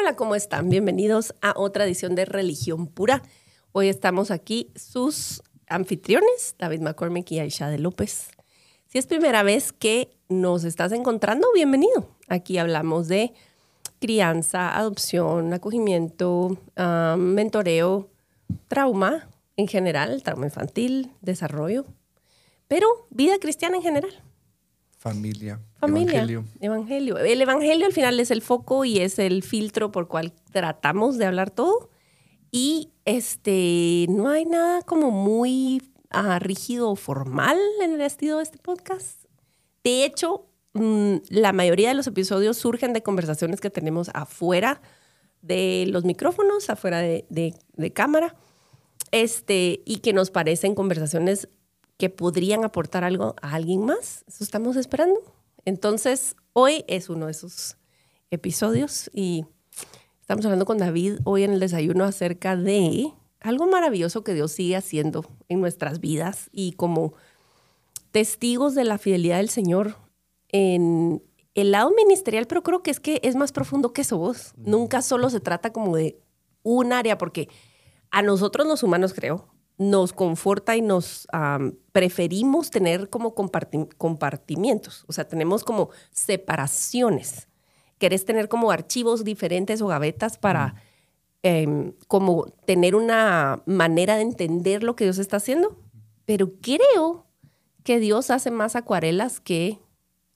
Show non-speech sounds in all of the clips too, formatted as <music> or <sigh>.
Hola, ¿cómo están? Bienvenidos a otra edición de Religión Pura. Hoy estamos aquí sus anfitriones, David McCormick y Aisha de López. Si es primera vez que nos estás encontrando, bienvenido. Aquí hablamos de crianza, adopción, acogimiento, mentoreo, trauma en general, trauma infantil, desarrollo, pero vida cristiana en general. Familia. Familia. Evangelio. evangelio. El evangelio al final es el foco y es el filtro por cual tratamos de hablar todo. Y este, no hay nada como muy ah, rígido o formal en el estilo de este podcast. De hecho, Mm, la mayoría de los episodios surgen de conversaciones que tenemos afuera de los micrófonos, afuera de, cámara, este, y que nos parecen conversaciones que podrían aportar algo a alguien más. Eso estamos esperando. Entonces, hoy es uno de esos episodios y estamos hablando con David hoy en el desayuno acerca de algo maravilloso que Dios sigue haciendo en nuestras vidas y como testigos de la fidelidad del Señor en el lado ministerial, pero creo que es que es más profundo que eso vos. Nunca solo se trata como de un área, porque a nosotros los humanos, creo, nos conforta y nos preferimos tener como compartimientos, o sea, tenemos como separaciones. Querés tener como archivos diferentes o gavetas para em, como tener una manera de entender lo que Dios está haciendo, pero creo que Dios hace más acuarelas que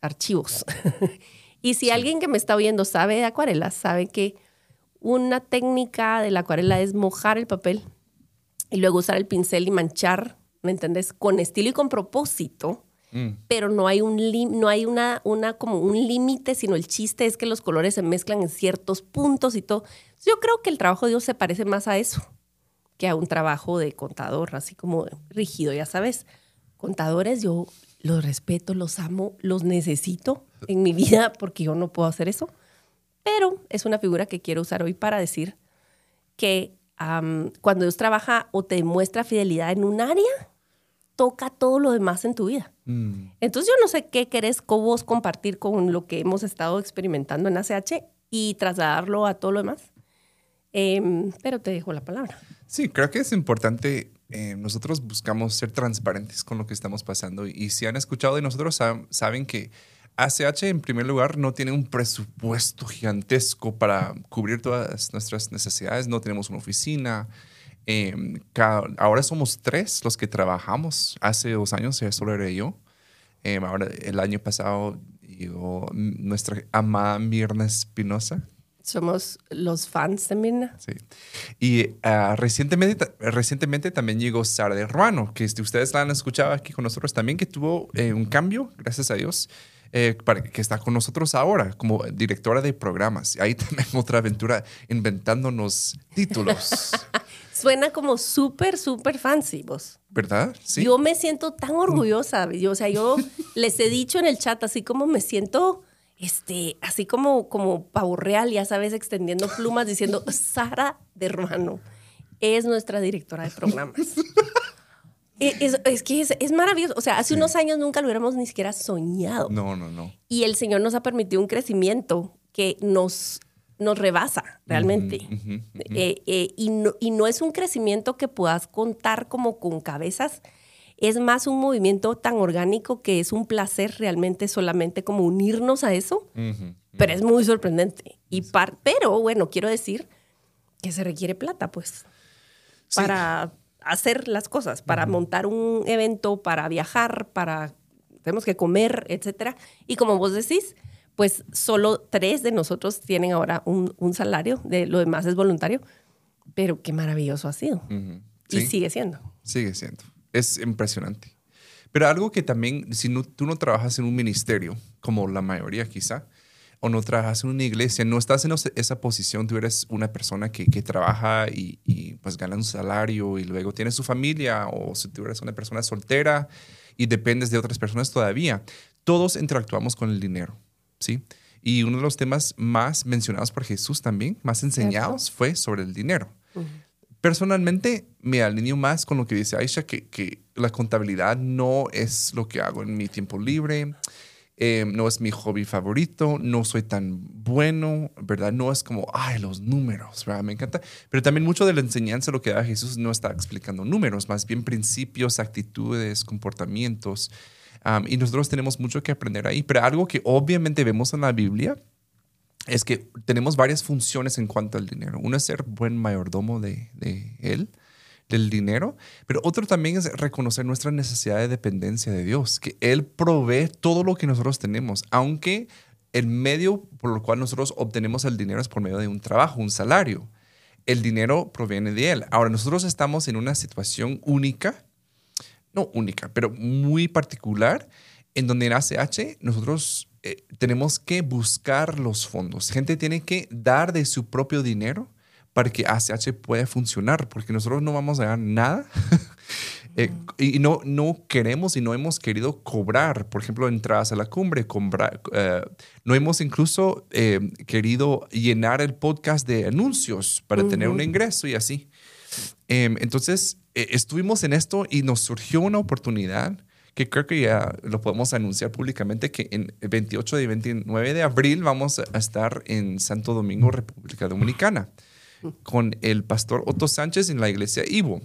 archivos. <laughs> y si alguien que me está oyendo sabe de acuarela, sabe que una técnica de la acuarela es mojar el papel y luego usar el pincel y manchar, ¿me entiendes? Con estilo y con propósito. Mm. Pero no hay un no hay una, una como un límite, sino el chiste es que los colores se mezclan en ciertos puntos y todo. Yo creo que el trabajo de Dios se parece más a eso que a un trabajo de contador, así como rígido, ya sabes. Contadores, yo los respeto, los amo, los necesito en mi vida porque yo no puedo hacer eso. Pero es una figura que quiero usar hoy para decir que cuando Dios trabaja o te muestra fidelidad en un área, toca todo lo demás en tu vida. Mm. Entonces yo no sé qué querés vos compartir con lo que hemos estado experimentando en ACH y trasladarlo a todo lo demás. Em, pero te dejo la palabra. Sí, creo que es importante eh, nosotros buscamos ser transparentes con lo que estamos pasando y, si han escuchado de nosotros saben que ACH en primer lugar no tiene un presupuesto gigantesco para cubrir todas nuestras necesidades, no tenemos una oficina. Em, ahora somos tres los que trabajamos. Hace dos años solo era yo. Em, ahora el año pasado llegó nuestra amada Mirna Espinosa, somos los fans de Mirna. Sí. Y ah, recientemente, recientemente también llegó Sara de Ruano, que ustedes la han escuchado aquí con nosotros también, que tuvo eh, un cambio, gracias a Dios, eh, para, que está con nosotros ahora como directora de programas. Ahí <laughs> también otra aventura inventándonos títulos. <laughs> Suena como súper, súper fancy vos. ¿Verdad? Sí. Yo me siento tan orgullosa. Yo, o sea, yo <laughs> les he dicho en el chat así como me siento este, así como, como pavo real, ya sabes, extendiendo plumas diciendo, Sara de Romano es nuestra directora de programas. E, es, que es, maravilloso. O sea, hace unos años nunca lo hubiéramos ni siquiera soñado. No, no, no. Y el Señor nos ha permitido un crecimiento que nos, nos rebasa realmente. Eh, eh, y, no, y no es un crecimiento que puedas contar como con cabezas, es más un movimiento tan orgánico que es un placer realmente solamente como unirnos a eso, pero es muy sorprendente. Y pero bueno, quiero decir que se requiere plata, pues, para hacer las cosas, para montar un evento, para viajar, para tenemos que comer, etcétera. Y como vos decís, pues solo tres de nosotros tienen ahora un, salario, de lo demás es voluntario, pero qué maravilloso ha sido. Y sigue siendo. Sigue siendo es impresionante. Pero algo que también, si no, tú no trabajas en un ministerio, como la mayoría quizá, o no trabajas en una iglesia, no estás en esa posición, tú eres una persona que, que trabaja y, y, pues gana un salario y luego tienes su familia o si tú eres una persona soltera y dependes de otras personas todavía. Todos interactuamos con el dinero, ¿sí? Y uno de los temas más mencionados por Jesús también, más enseñados, fue sobre el dinero. Personalmente me alineo más con lo que dice Aisha, que, que, la contabilidad no es lo que hago en mi tiempo libre, eh, no es mi hobby favorito, no soy tan bueno, ¿verdad? No es como, ay, los números, ¿verdad? Me encanta. Pero también mucho de la enseñanza, lo que da Jesús, no está explicando números, más bien principios, actitudes, comportamientos. y nosotros tenemos mucho que aprender ahí. Pero algo que obviamente vemos en la Biblia es que tenemos varias funciones en cuanto al dinero. Uno es ser buen mayordomo de él, del dinero, pero otro también es reconocer nuestra necesidad de dependencia de Dios, que Él provee todo lo que nosotros tenemos, aunque el medio por el cual nosotros obtenemos el dinero es por medio de un trabajo, un salario. El dinero proviene de Él. Ahora, nosotros estamos en una situación única, no única, pero muy particular, en donde en ACH nosotros eh, tenemos que buscar los fondos. Gente tiene que dar de su propio dinero para que ACH pueda funcionar, porque nosotros no vamos a ganar nada. <laughs> Eh, y no, no queremos y no hemos querido cobrar, por ejemplo, entradas a la cumbre, comprar, eh, no hemos incluso querido llenar el podcast de anuncios para tener un ingreso y así. Em, entonces, estuvimos en esto y nos surgió una oportunidad que creo que ya lo podemos anunciar públicamente, que en 28 y 29 de abril vamos a estar en Santo Domingo, República Dominicana, con el pastor Otto Sánchez en la iglesia Ivo.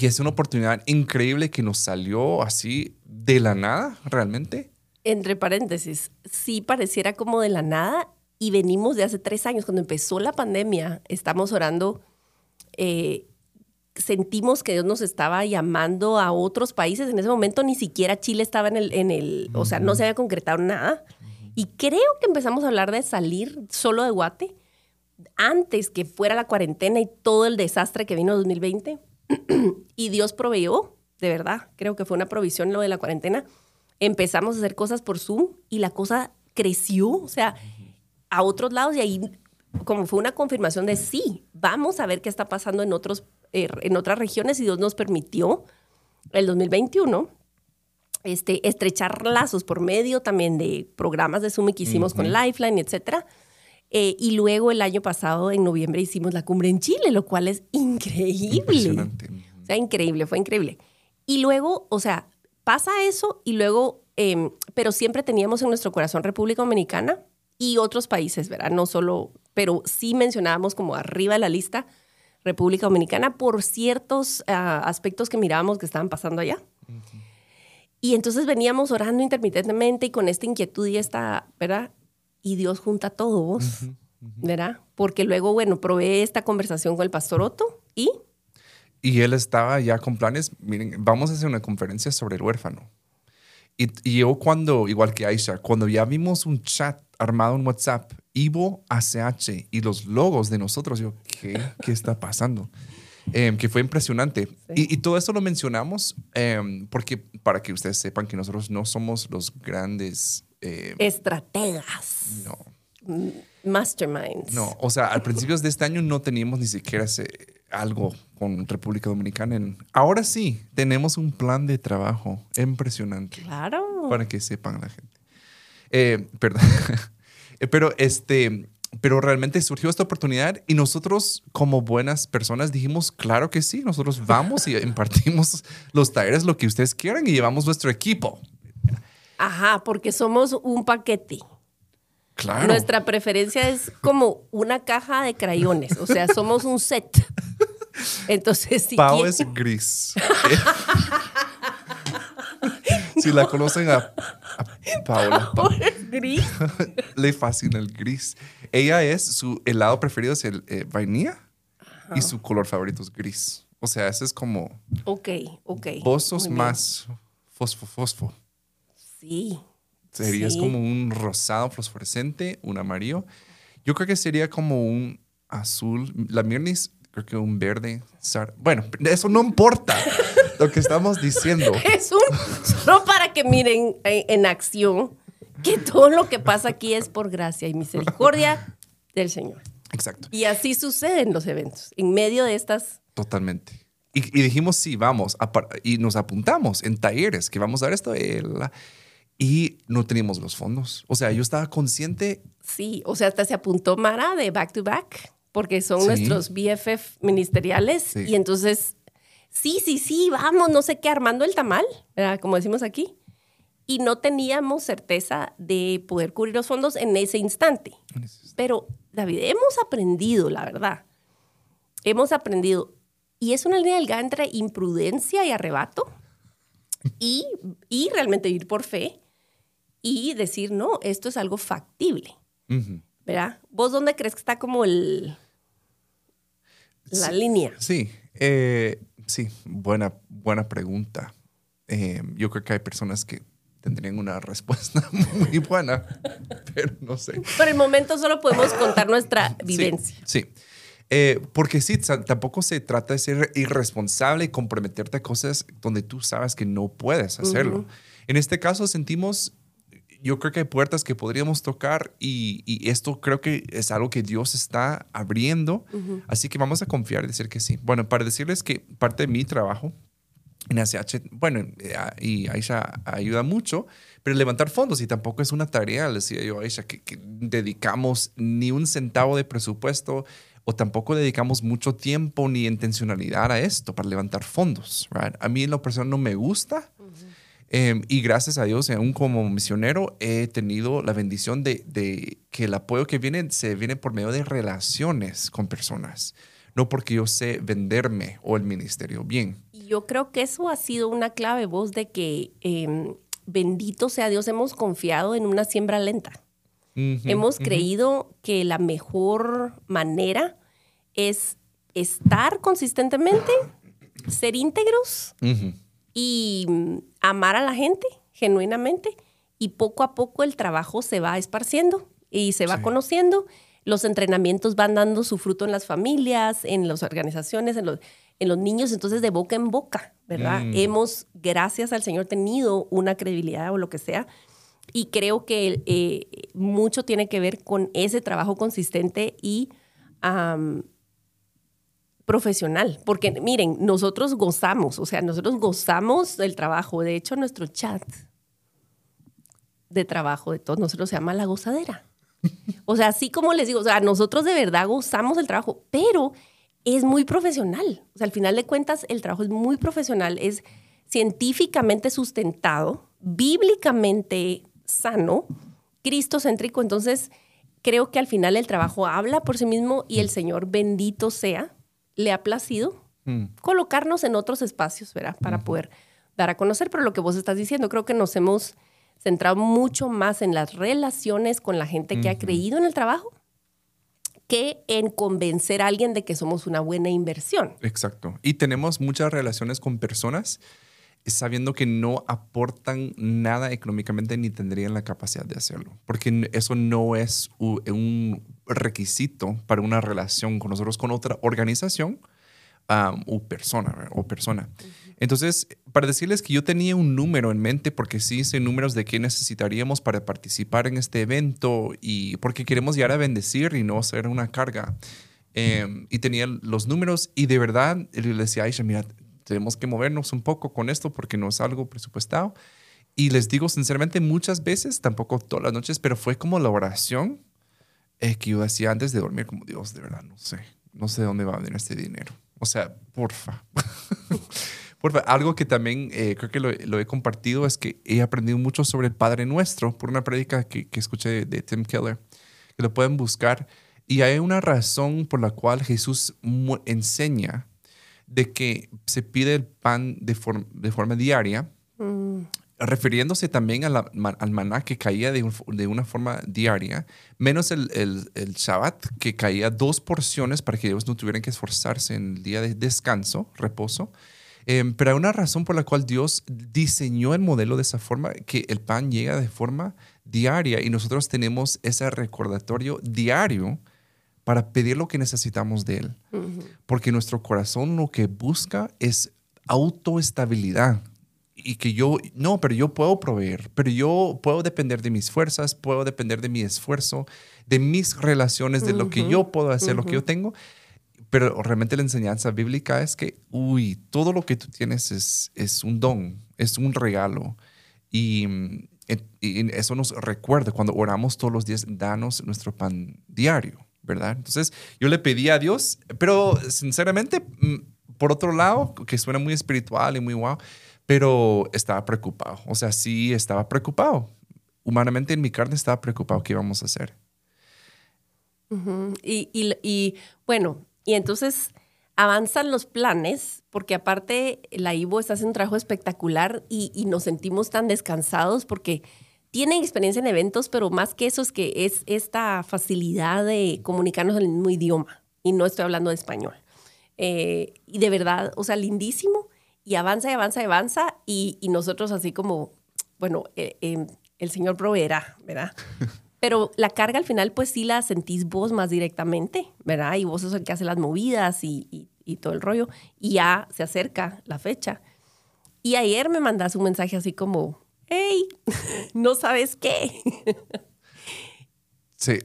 Y es una oportunidad increíble que nos salió así de la nada, realmente. Entre paréntesis, sí pareciera como de la nada y venimos de hace tres años, cuando empezó la pandemia, estamos orando eh, sentimos que Dios nos estaba llamando a otros países. En ese momento ni siquiera Chile estaba en el, en el o sea, no se había concretado nada. Y creo que empezamos a hablar de salir solo de Guate antes que fuera la cuarentena y todo el desastre que vino en 2020. <clears throat> y Dios proveyó, de verdad, creo que fue una provisión lo de la cuarentena. Empezamos a hacer cosas por Zoom y la cosa creció, o sea, a otros lados y ahí como fue una confirmación de sí, vamos a ver qué está pasando en otros eh, en otras regiones y Dios nos permitió el 2021 este, estrechar lazos por medio también de programas de Zoom que hicimos con Lifeline, etcétera. Eh, y luego el año pasado, en noviembre, hicimos la cumbre en Chile, lo cual es increíble. O sea, increíble, fue increíble. Y luego, o sea, pasa eso y luego, em, pero siempre teníamos en nuestro corazón República Dominicana y otros países, ¿verdad? No solo, pero sí mencionábamos como arriba de la lista República Dominicana por ciertos ah, aspectos que mirábamos que estaban pasando allá. Y entonces veníamos orando intermitentemente y con esta inquietud y esta, ¿verdad? Y Dios junta a todos, ¿verdad? Porque luego, bueno, probé esta conversación con el pastor Otto y... Y él estaba ya con planes, miren, vamos a hacer una conferencia sobre el huérfano. Y, y yo cuando, igual que Aisha, cuando ya vimos un chat armado en WhatsApp Ivo ACH y los logos de nosotros. Yo, ¿qué, qué está pasando? Em, que fue impresionante. Y, todo esto lo mencionamos em, porque para que ustedes sepan que nosotros no somos los grandes... Em, Estrategas. No. Masterminds. No, o sea, al principio de este año no teníamos ni siquiera algo con República Dominicana. ahora sí, tenemos un plan de trabajo impresionante. Claro. Para que sepan la gente. Eh, perdón. <laughs> Eh, pero este, pero realmente surgió esta oportunidad y nosotros como buenas personas dijimos, claro que sí, nosotros vamos y impartimos los talleres, lo que ustedes quieran y llevamos nuestro equipo. Ajá, porque somos un paquete. Claro. Nuestra preferencia es como una caja de crayones, o sea, somos un set. Entonces, si Pau es gris. <laughs> si la conocen a, Paola. gris. <laughs> Le fascina el gris. Ella es, su helado preferido es el eh, vainilla y su color favorito es gris. O sea, ese es como... Ok, ok. Pozos más fosfo, fosfo. Sí. Sería como un rosado fosforescente, un amarillo. Yo creo que sería como un azul. La Mirnis, creo que un verde. Bueno, eso no importa <laughs> lo que estamos diciendo. Es un, solo para que miren en, acción que todo lo que pasa aquí es por gracia y misericordia del Señor. Exacto. Y así suceden los eventos, en medio de estas... Totalmente. Y, y dijimos, sí, vamos, a y nos apuntamos en talleres que vamos a dar esto. eh, la- y no teníamos los fondos. O sea, yo estaba consciente, Sí, o sea, hasta se apuntó Mara de Back to Back, porque son Sí. nuestros BFF ministeriales. Sí. Y entonces, sí, sí, sí, vamos, no sé qué, armando el tamal, ¿verdad? como decimos aquí. Y no teníamos certeza de poder cubrir los fondos en ese instante. Pero, David, hemos aprendido, la verdad. Hemos aprendido. Y es una línea delgada entre imprudencia y arrebato y, y realmente ir por fe y decir, no, esto es algo factible. ¿Verdad? ¿Vos dónde crees que está como el, la Sí. línea? Sí, eh, sí, buena, buena pregunta. Eh, yo creo que hay personas que tendrían una respuesta <laughs> muy buena, pero no sé. Por el momento solo podemos contar nuestra vivencia. Sí. Eh, porque sí, tampoco se trata de ser irresponsable y comprometerte a cosas donde tú sabes que no puedes hacerlo. En este caso sentimos, yo creo que hay puertas que podríamos tocar y, y esto creo que es algo que Dios está abriendo. Así que vamos a confiar y decir que sí. Bueno, para decirles que parte de mi trabajo en ACH, bueno, eh, y Aisha ayuda mucho, pero levantar fondos y tampoco es una tarea, le decía yo a Aisha, que, que dedicamos ni un centavo de presupuesto o tampoco dedicamos mucho tiempo ni intencionalidad a esto para levantar fondos. right? A mí en lo personal no me gusta. Eh, y gracias a Dios, aún como misionero, he tenido la bendición de, de que el apoyo que viene se viene por medio de relaciones con personas, no porque yo sé venderme o el ministerio bien. Y yo creo que eso ha sido una clave, vos, de que eh, bendito sea Dios, hemos confiado en una siembra lenta. Hemos creído que la mejor manera es estar consistentemente, ser íntegros Ujú. Y mm, amar a la gente genuinamente y poco a poco el trabajo se va esparciendo y se va Sí. conociendo. Los entrenamientos van dando su fruto en las familias, en las organizaciones, en los, en los niños, entonces de boca en boca, ¿verdad? Mm. Hemos, gracias al Señor, tenido una credibilidad o lo que sea. Y creo que eh, mucho tiene que ver con ese trabajo consistente y am, profesional. Porque miren, nosotros gozamos, o sea, nosotros gozamos del trabajo. De hecho, nuestro chat de trabajo de todos nosotros se llama La Gozadera. O sea, así como les digo, o sea, nosotros de verdad gozamos del trabajo, pero es muy profesional. O sea, al final de cuentas, el trabajo es muy profesional, es científicamente sustentado, bíblicamente sano, cristocéntrico. Entonces, creo que al final el trabajo habla por sí mismo y el Señor bendito sea, le ha placido Mm. colocarnos en otros espacios, ¿verdad? Para poder dar a conocer. Pero lo que vos estás diciendo, creo que nos hemos centrado mucho más en las relaciones con la gente que ha creído en el trabajo que en convencer a alguien de que somos una buena inversión. Exacto. Y tenemos muchas relaciones con personas sabiendo que no aportan nada económicamente ni tendrían la capacidad de hacerlo. Porque eso no es un requisito para una relación con nosotros, con otra organización um, o persona. O persona. Entonces, para decirles que yo tenía un número en mente, porque sí hice números de qué necesitaríamos para participar en este evento y porque queremos llegar a bendecir y no ser una carga. Eh, y tenía los números y de verdad le decía a Aisha, mira, tenemos que movernos un poco con esto porque no es algo presupuestado. Y les digo sinceramente, muchas veces, tampoco todas las noches, pero fue como la oración eh, que yo hacía antes de dormir, como Dios, de verdad, no sé, no sé de dónde va a venir este dinero. O sea, porfa. <laughs> porfa. Algo que también eh, creo que lo, lo he compartido es que he aprendido mucho sobre el Padre Nuestro por una prédica que, que escuché de, de Tim Keller, que lo pueden buscar. Y hay una razón por la cual Jesús enseña de que se pide el pan de, form- de forma diaria, refiriéndose también al maná que caía de, un- de una forma diaria, menos el, el, el Shabbat, que caía dos porciones para que ellos no tuvieran que esforzarse en el día de descanso, reposo. Em, pero hay una razón por la cual Dios diseñó el modelo de esa forma, que el pan llega de forma diaria y nosotros tenemos ese recordatorio diario para pedir lo que necesitamos de Él. Porque nuestro corazón lo que busca es autoestabilidad. y que yo, no, pero yo puedo proveer, pero yo puedo depender de mis fuerzas, puedo depender de mi esfuerzo, de mis relaciones, de lo que yo puedo hacer, lo que yo tengo. Pero realmente la enseñanza bíblica es que, uy, todo lo que tú tienes es, es un don, es un regalo. Y, y eso nos recuerda cuando oramos todos los días, danos nuestro pan diario, ¿verdad? Entonces yo le pedí a Dios, pero sinceramente, mm, por otro lado, que suena muy espiritual y muy wow, pero estaba preocupado. O sea, sí estaba preocupado. Humanamente en mi carne estaba preocupado qué íbamos a hacer. y, bueno, y entonces avanzan los planes, porque aparte la IVO está haciendo un trabajo espectacular y, nos sentimos tan descansados porque tienen experiencia en eventos, pero más que eso es que es esta facilidad de comunicarnos en el mismo idioma. Y no estoy hablando de español. Eh, y de verdad, o sea, lindísimo y avanza y avanza y avanza y, y nosotros así como, bueno, eh, eh, el Señor proveerá, ¿verdad? <laughs> Pero la carga al final pues sí la sentís vos más directamente, ¿verdad? Y vos sos el que hace las movidas y, y, y todo el rollo y ya se acerca la fecha. Y ayer me mandas un mensaje así como, hey, no sabes qué. Sí,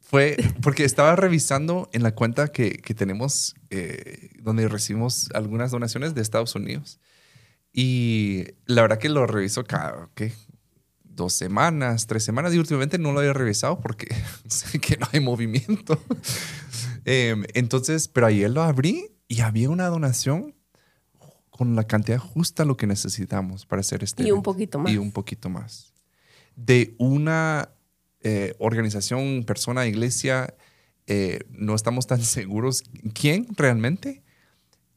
fue porque estaba revisando en la cuenta que, tenemos, eh, donde recibimos algunas donaciones de Estados Unidos. Y la verdad que lo reviso cada, ¿qué? Dos semanas, tres semanas. Y últimamente no lo había revisado porque <laughs> sé que no hay movimiento. <laughs> eh, entonces, pero ayer lo abrí y había una donación con la cantidad justa lo que necesitamos para hacer este. Y un poquito más. Y un poquito más. De una eh, organización, persona, iglesia, eh, no estamos tan <laughs> seguros quién realmente.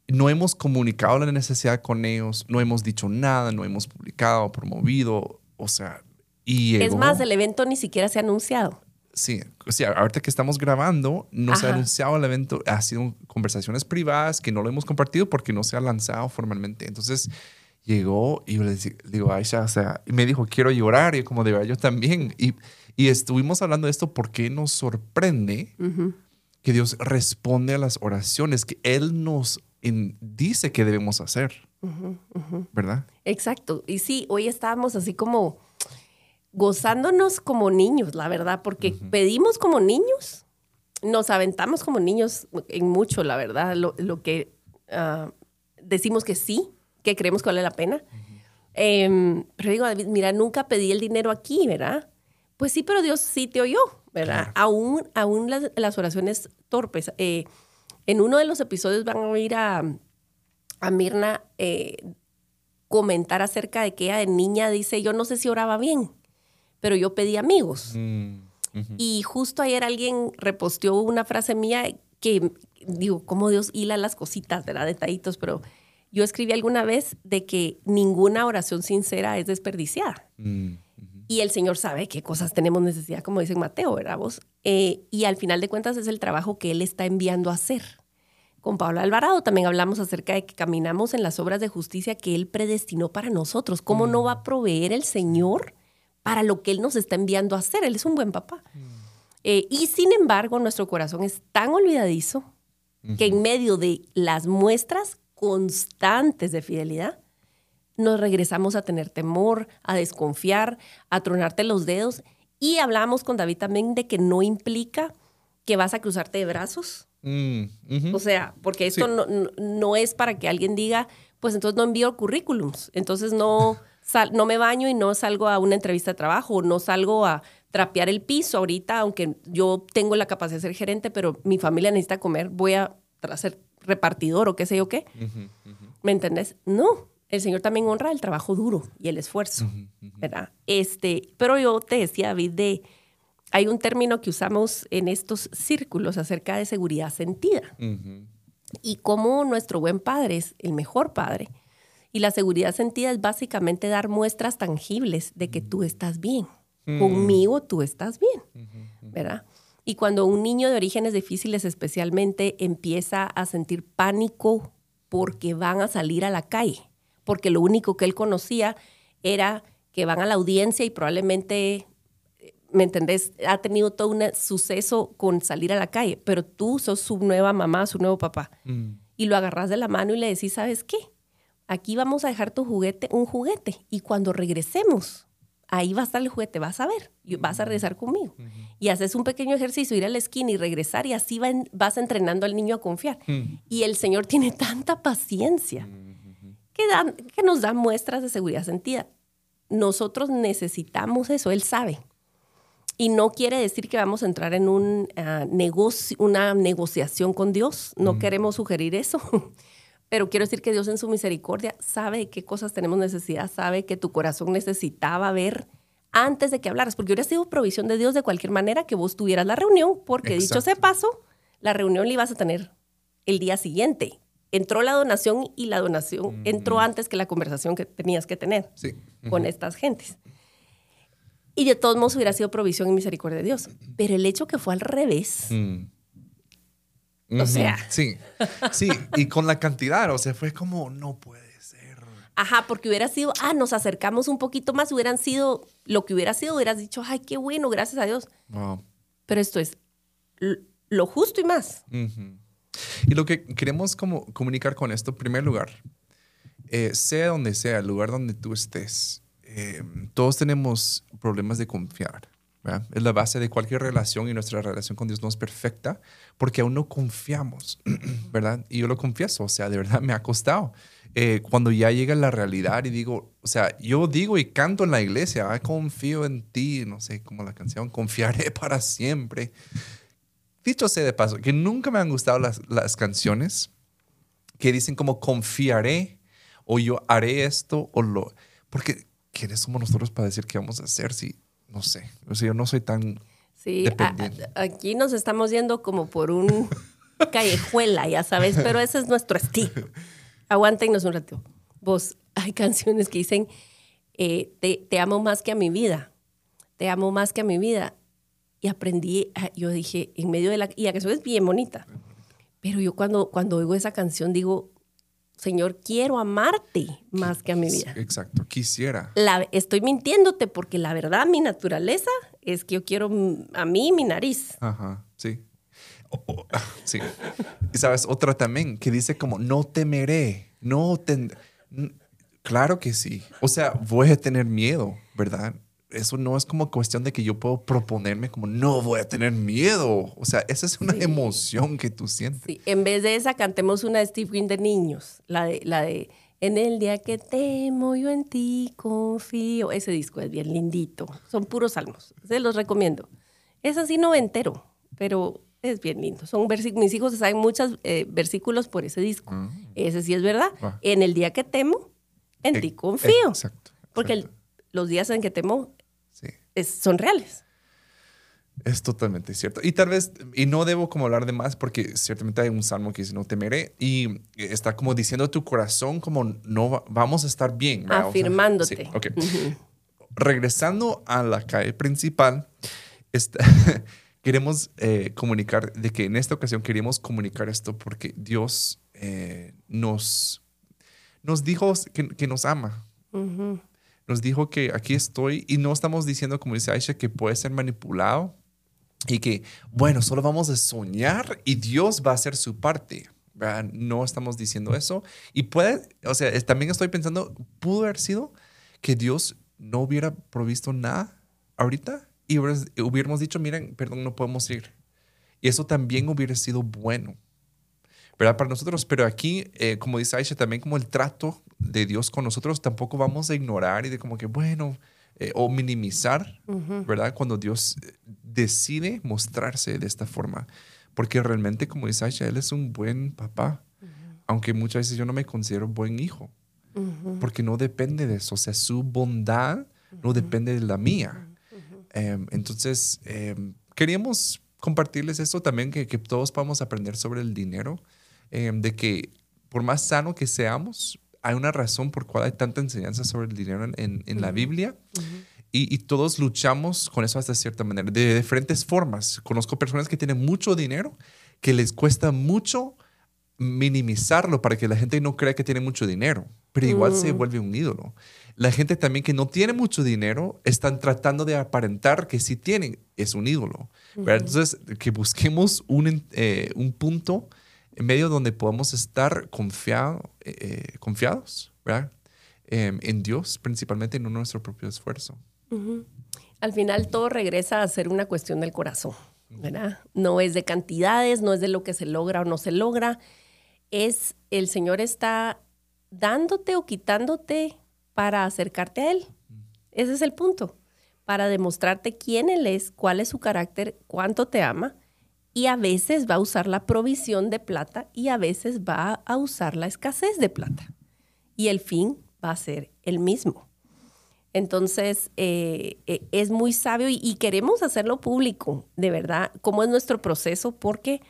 No hemos comunicado la necesidad con ellos, no hemos dicho nada, no hemos publicado, promovido, o sea, y Es más, el evento ni siquiera se ha anunciado. Sí, o sea, ahorita que estamos grabando, no Ajá. se ha anunciado el evento, ha sido conversaciones privadas que no lo hemos compartido porque no se ha lanzado formalmente. Entonces llegó y yo le digo, Aisha, o sea, y me dijo, quiero llorar, y como de yo también. Y y estuvimos hablando de esto porque nos sorprende uh -huh. que Dios responde a las oraciones que Él nos en, dice que debemos hacer. Uh -huh, ¿Verdad? Exacto. Y sí, hoy estábamos así como gozándonos como niños, la verdad, porque pedimos como niños, nos aventamos como niños en mucho, la verdad, lo, lo que uh, decimos que sí, que creemos que vale la pena. Eh, pero digo, David, mira, nunca pedí el dinero aquí, ¿verdad? Pues sí, pero Dios sí te oyó, ¿verdad? Claro. Aún, aún las, las, oraciones torpes. Eh, en uno de los episodios van a oír a, a Mirna eh, comentar acerca de que ella de niña dice, yo no sé si oraba bien, pero yo pedí amigos. Mm, uh -huh. Y justo ayer alguien reposteó una frase mía que, digo, cómo Dios hila las cositas, ¿verdad? Detallitos, pero yo escribí alguna vez de que ninguna oración sincera es desperdiciada. Mm. Y el Señor sabe qué cosas tenemos necesidad, como dice Mateo, ¿verdad vos? Eh, y al final de cuentas es el trabajo que Él está enviando a hacer. Con Pablo Alvarado también hablamos acerca de que caminamos en las obras de justicia que Él predestinó para nosotros. ¿Cómo mm. no va a proveer el Señor para lo que Él nos está enviando a hacer? Él es un buen papá. Mm. Eh, y sin embargo, nuestro corazón es tan olvidadizo uh -huh. que en medio de las muestras constantes de fidelidad, nos regresamos a tener temor, a desconfiar, a tronarte los dedos. Y hablamos con David también de que no implica que vas a cruzarte de brazos. Mm, uh -huh. O sea, porque esto sí. no, no, es para que alguien diga, pues entonces no envío currículums, entonces no, sal, no me baño y no salgo a una entrevista de trabajo, no salgo a trapear el piso ahorita, aunque yo tengo la capacidad de ser gerente, pero mi familia necesita comer, voy a ser repartidor o qué sé yo qué. Uh -huh, uh -huh. ¿Me entendés? No, el Señor también honra el trabajo duro y el esfuerzo, uh -huh. ¿verdad? Este, pero yo te decía, David, de, hay un término que usamos en estos círculos acerca de seguridad sentida. Uh -huh. Y cómo nuestro buen padre es el mejor padre. Y la seguridad sentida es básicamente dar muestras tangibles de que tú estás bien. Conmigo tú estás bien, ¿verdad? Y cuando un niño de orígenes difíciles especialmente empieza a sentir pánico porque van a salir a la calle, porque lo único que él conocía era que van a la audiencia y probablemente, ¿me entendés? Ha tenido todo un suceso con salir a la calle, pero tú sos su nueva mamá, su nuevo papá. Mm. Y lo agarras de la mano y le decís, ¿sabes qué? aquí vamos a dejar tu juguete, un juguete, y cuando regresemos, ahí va a estar el juguete, vas a ver, y vas a regresar conmigo. Y haces un pequeño ejercicio, ir a la esquina y regresar, y así vas entrenando al niño a confiar. Y el Señor tiene <laughs> tanta paciencia que, que nos da muestras de seguridad sentida. Nosotros necesitamos eso, Él sabe. Y no quiere decir que vamos a entrar en un, ah, negocio, una negociación con Dios. No queremos sugerir eso. <laughs> Pero quiero decir que Dios en su misericordia sabe de qué cosas tenemos necesidad, sabe que tu corazón necesitaba ver antes de que hablaras, porque hubiera sido provisión de Dios de cualquier manera que vos tuvieras la reunión, porque dicho sea paso, la reunión la ibas a tener el día siguiente. Entró la donación y la donación entró antes que la conversación que tenías que tener con estas gentes. Y de todos modos hubiera sido provisión y misericordia de Dios. Pero el hecho que fue al revés, mm. O sea. Sí, sí, y con la cantidad, o sea, fue como, no puede ser. Ajá, porque hubiera sido, ah, nos acercamos un poquito más, hubieran sido, lo que hubiera sido, hubieras dicho, ay, qué bueno, gracias a Dios. Pero esto es lo justo y más. Y lo que queremos como comunicar con esto, en primer lugar, eh, sea donde sea, el lugar donde tú estés, eh, todos tenemos problemas de confiar. Es la base de cualquier relación y nuestra relación con Dios no es perfecta porque aún no confiamos, <clears throat> ¿verdad? Y yo lo confieso, o sea, de verdad me ha costado. Eh, cuando ya llega la realidad y digo, o sea, yo digo y canto en la iglesia, confío en ti, no sé, como la canción, confiaré <laughs> para siempre. Dicho sea de paso, que nunca me han gustado las, las canciones que dicen como confiaré o yo haré esto o lo... Porque ¿quiénes somos nosotros para decir qué vamos a hacer si no sé, o sea, yo no soy tan sí, aquí nos estamos yendo como por un <laughs> callejuela, ya sabes, pero ese es nuestro estilo. Aguántenos un rato. Vos, hay canciones que dicen, eh, te, amo más que a mi vida, te amo más que a mi vida. Y aprendí, ah, yo dije, en medio de la... Y la canción es bien bonita. Pero yo cuando, cuando oigo esa canción digo, Señor, quiero amarte más que a mi vida. Exacto, quisiera. La, estoy mintiéndote porque la verdad, mi naturaleza es que yo quiero a mí mi nariz. Ajá, sí. <laughs> sí. Y sabes, otra también que dice como, no temeré, no tendré. Claro que sí. O sea, voy a tener miedo, ¿verdad? Eso no es como cuestión de que yo puedo proponerme como no voy a tener miedo. O sea, esa es una emoción que tú sientes. Sí. En vez de esa, cantemos una de Steve Green de niños, la de, la de En el día que temo, yo en ti confío. Ese disco es bien lindito. Son puros salmos. Se los recomiendo. Es así noventero, pero es bien lindo. Son mis hijos saben muchos eh, versículos por ese disco. Ah. Ese sí es verdad. Ah. En el día que temo, en eh, ti confío. Exacto. Porque los días en que temo son reales. Es totalmente cierto. Y tal vez, y no debo como hablar de más porque ciertamente hay un salmo que dice no temeré y está como diciendo tu corazón como no vamos a estar bien. Afirmándote. Regresando a la calle principal, <laughs> queremos eh, comunicar de que en esta ocasión queríamos comunicar esto porque Dios eh, nos, nos dijo que, nos ama nos dijo que aquí estoy y no estamos diciendo, como dice Aisha, que puede ser manipulado y que, bueno, solo vamos a soñar y Dios va a hacer su parte. No estamos diciendo eso. Y puede, o sea, también estoy pensando, pudo haber sido que Dios no hubiera provisto nada ahorita y hubiéramos dicho, miren, perdón, no podemos ir. Y eso también hubiera sido bueno. ¿Verdad? Para nosotros, pero aquí, eh, como dice Aisha, también como el trato de Dios con nosotros, tampoco vamos a ignorar y de como que, bueno, eh, o minimizar, ¿verdad? Cuando Dios eh, decide mostrarse de esta forma. Porque realmente, como dice Aisha, Él es un buen papá, aunque muchas veces yo no me considero buen hijo, porque no depende de eso, o sea, su bondad no depende de la mía. Em, entonces, em, queríamos compartirles esto también, que, que todos podamos aprender sobre el dinero. Em, de que por más sano que seamos, hay una razón por cual hay tanta enseñanza sobre el dinero en, en, la Biblia. y, y, todos luchamos con eso hasta cierta manera, de diferentes formas. Conozco personas que tienen mucho dinero, que les cuesta mucho minimizarlo para que la gente no crea que tiene mucho dinero, pero igual se mm. vuelve un ídolo. La gente también que no tiene mucho dinero están tratando de aparentar que sí tienen, es un ídolo. Entonces, que busquemos un, eh, un punto medio donde podamos estar confiado, eh, confiados, ¿verdad? Em, en Dios, principalmente, no en nuestro propio esfuerzo. Al final todo regresa a ser una cuestión del corazón, ¿verdad? No es de cantidades, no es de lo que se logra o no se logra, es el Señor está dándote o quitándote para acercarte a Él. Ese es el punto, para demostrarte quién Él es, cuál es su carácter, cuánto te ama, y a veces va a usar la provisión de plata y a veces va a usar la escasez de plata. Y el fin va a ser el mismo. Entonces, eh, eh, es muy sabio y, queremos hacerlo público, de verdad, cómo es nuestro proceso, porque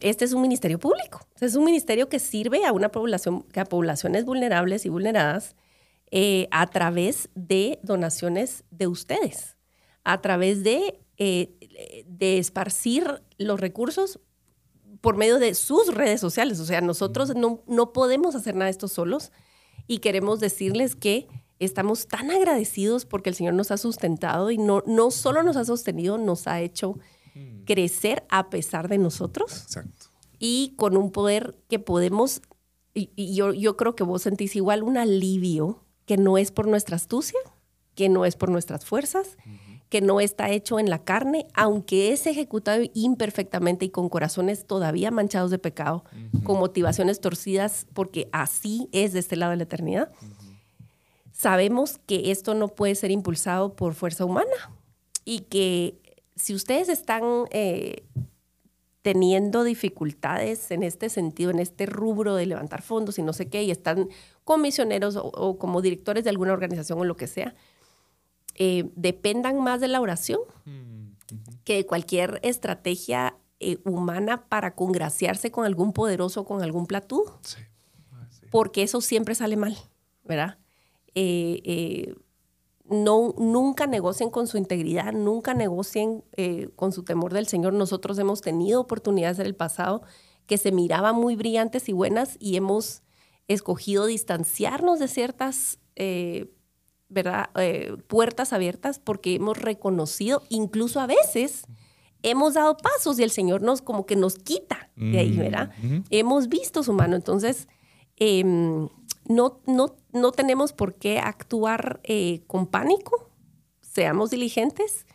este es un ministerio público. Es un ministerio que sirve a una población, a poblaciones vulnerables y vulneradas eh, a través de donaciones de ustedes, a través de, de esparcir los recursos por medio de sus redes sociales. O sea, nosotros no, no podemos hacer nada de esto solos y queremos decirles que estamos tan agradecidos porque el Señor nos ha sustentado y no, no solo nos ha sostenido, nos ha hecho mm. crecer a pesar de nosotros. Exacto. Y con un poder que podemos, y, yo, yo creo que vos sentís igual un alivio que no es por nuestra astucia, que no es por nuestras fuerzas, que no está hecho en la carne, aunque es ejecutado imperfectamente y con corazones todavía manchados de pecado, con motivaciones torcidas, porque así es de este lado de la eternidad sabemos que esto no puede ser impulsado por fuerza humana y que si ustedes están eh, teniendo dificultades en este sentido, en este rubro de levantar fondos y no sé qué, y están como misioneros o, como directores de alguna organización o lo que sea, eh, dependan más de la oración mm, que de cualquier estrategia eh, humana para congraciarse con algún poderoso o con algún platú, ah, porque eso siempre sale mal, ¿verdad? Eh, no, nunca negocien con su integridad, nunca negocien con su temor del Señor. Nosotros hemos tenido oportunidades en el pasado que se miraban muy brillantes y buenas y hemos escogido distanciarnos de ciertas ¿verdad? puertas abiertas porque hemos reconocido, incluso a veces, hemos dado pasos y el Señor nos como que nos quita de ahí, ¿verdad? Hemos visto su mano. Entonces, em, no, no, no tenemos por qué actuar eh, con pánico, seamos diligentes,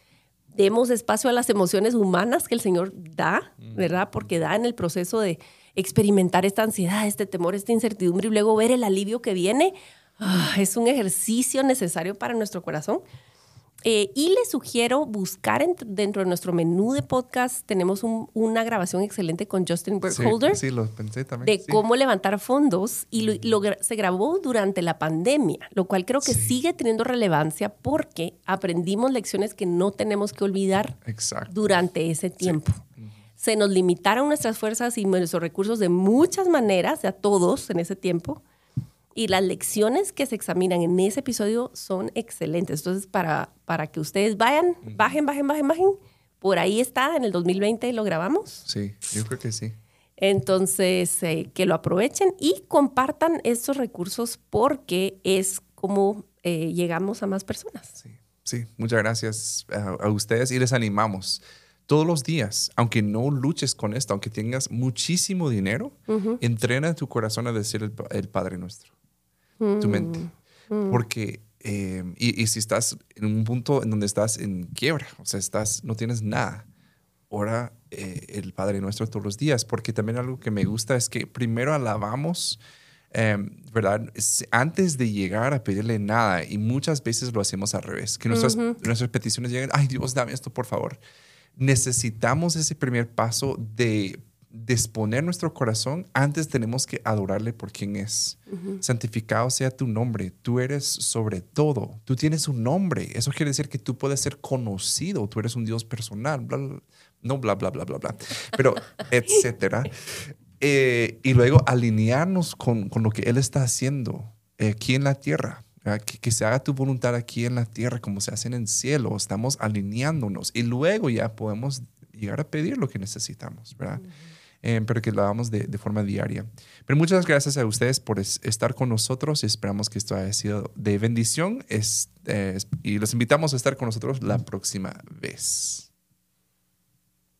demos espacio a las emociones humanas que el Señor da, ¿verdad? Porque da en el proceso de experimentar esta ansiedad, este temor, esta incertidumbre y luego ver el alivio que viene. Ah, es un ejercicio necesario para nuestro corazón. Eh, y les sugiero buscar dentro de nuestro menú de podcast, tenemos una grabación excelente con Justin Burkholder. Sí, lo pensé también. De cómo levantar fondos y se grabó durante la pandemia, lo cual creo que sigue teniendo relevancia porque aprendimos lecciones que no tenemos que olvidar durante ese tiempo. Se nos limitaron nuestras fuerzas y nuestros recursos de muchas maneras, a todos en ese tiempo y las lecciones que se examinan en ese episodio son excelentes. Entonces, para, para que ustedes vayan, bajen, bajen, bajen, bajen. Por ahí está, en el 2020 lo grabamos. Sí, yo creo que sí. Entonces, eh, que lo aprovechen y compartan estos recursos porque es como eh, llegamos a más personas. Sí, sí. muchas gracias a, ustedes y les animamos todos los días, aunque no luches con esto, aunque tengas muchísimo dinero, entrena tu corazón a decir el Padre Nuestro tu mente. Mm, mm. Porque, eh, y, si estás en un punto en donde estás en quiebra, o sea, estás, no tienes nada, ora eh, el Padre Nuestro todos los días, porque también algo que me gusta es que primero alabamos, em, ¿verdad? Antes de llegar a pedirle nada, y muchas veces lo hacemos al revés, que nuestras, nuestras peticiones llegan, ay Dios, dame esto, por favor. Necesitamos ese primer paso de disponer nuestro corazón, antes tenemos que adorarle por quien es. Santificado sea tu nombre. Tú eres sobre todo. Tú tienes un nombre. Eso quiere decir que tú puedes ser conocido. Tú eres un Dios personal. no bla, bla, bla, bla, bla. Pero, <laughs> etcétera. Eh, y luego alinearnos con, con, lo que Él está haciendo eh, aquí en la tierra. Que, que, se haga tu voluntad aquí en la tierra como se hace en el cielo. Estamos alineándonos y luego ya podemos llegar a pedir lo que necesitamos, ¿verdad? Eh, pero que lo hagamos de, de, forma diaria. Pero muchas gracias a ustedes por estar con nosotros. Esperamos que esto haya sido de bendición es, y los invitamos a estar con nosotros la próxima vez.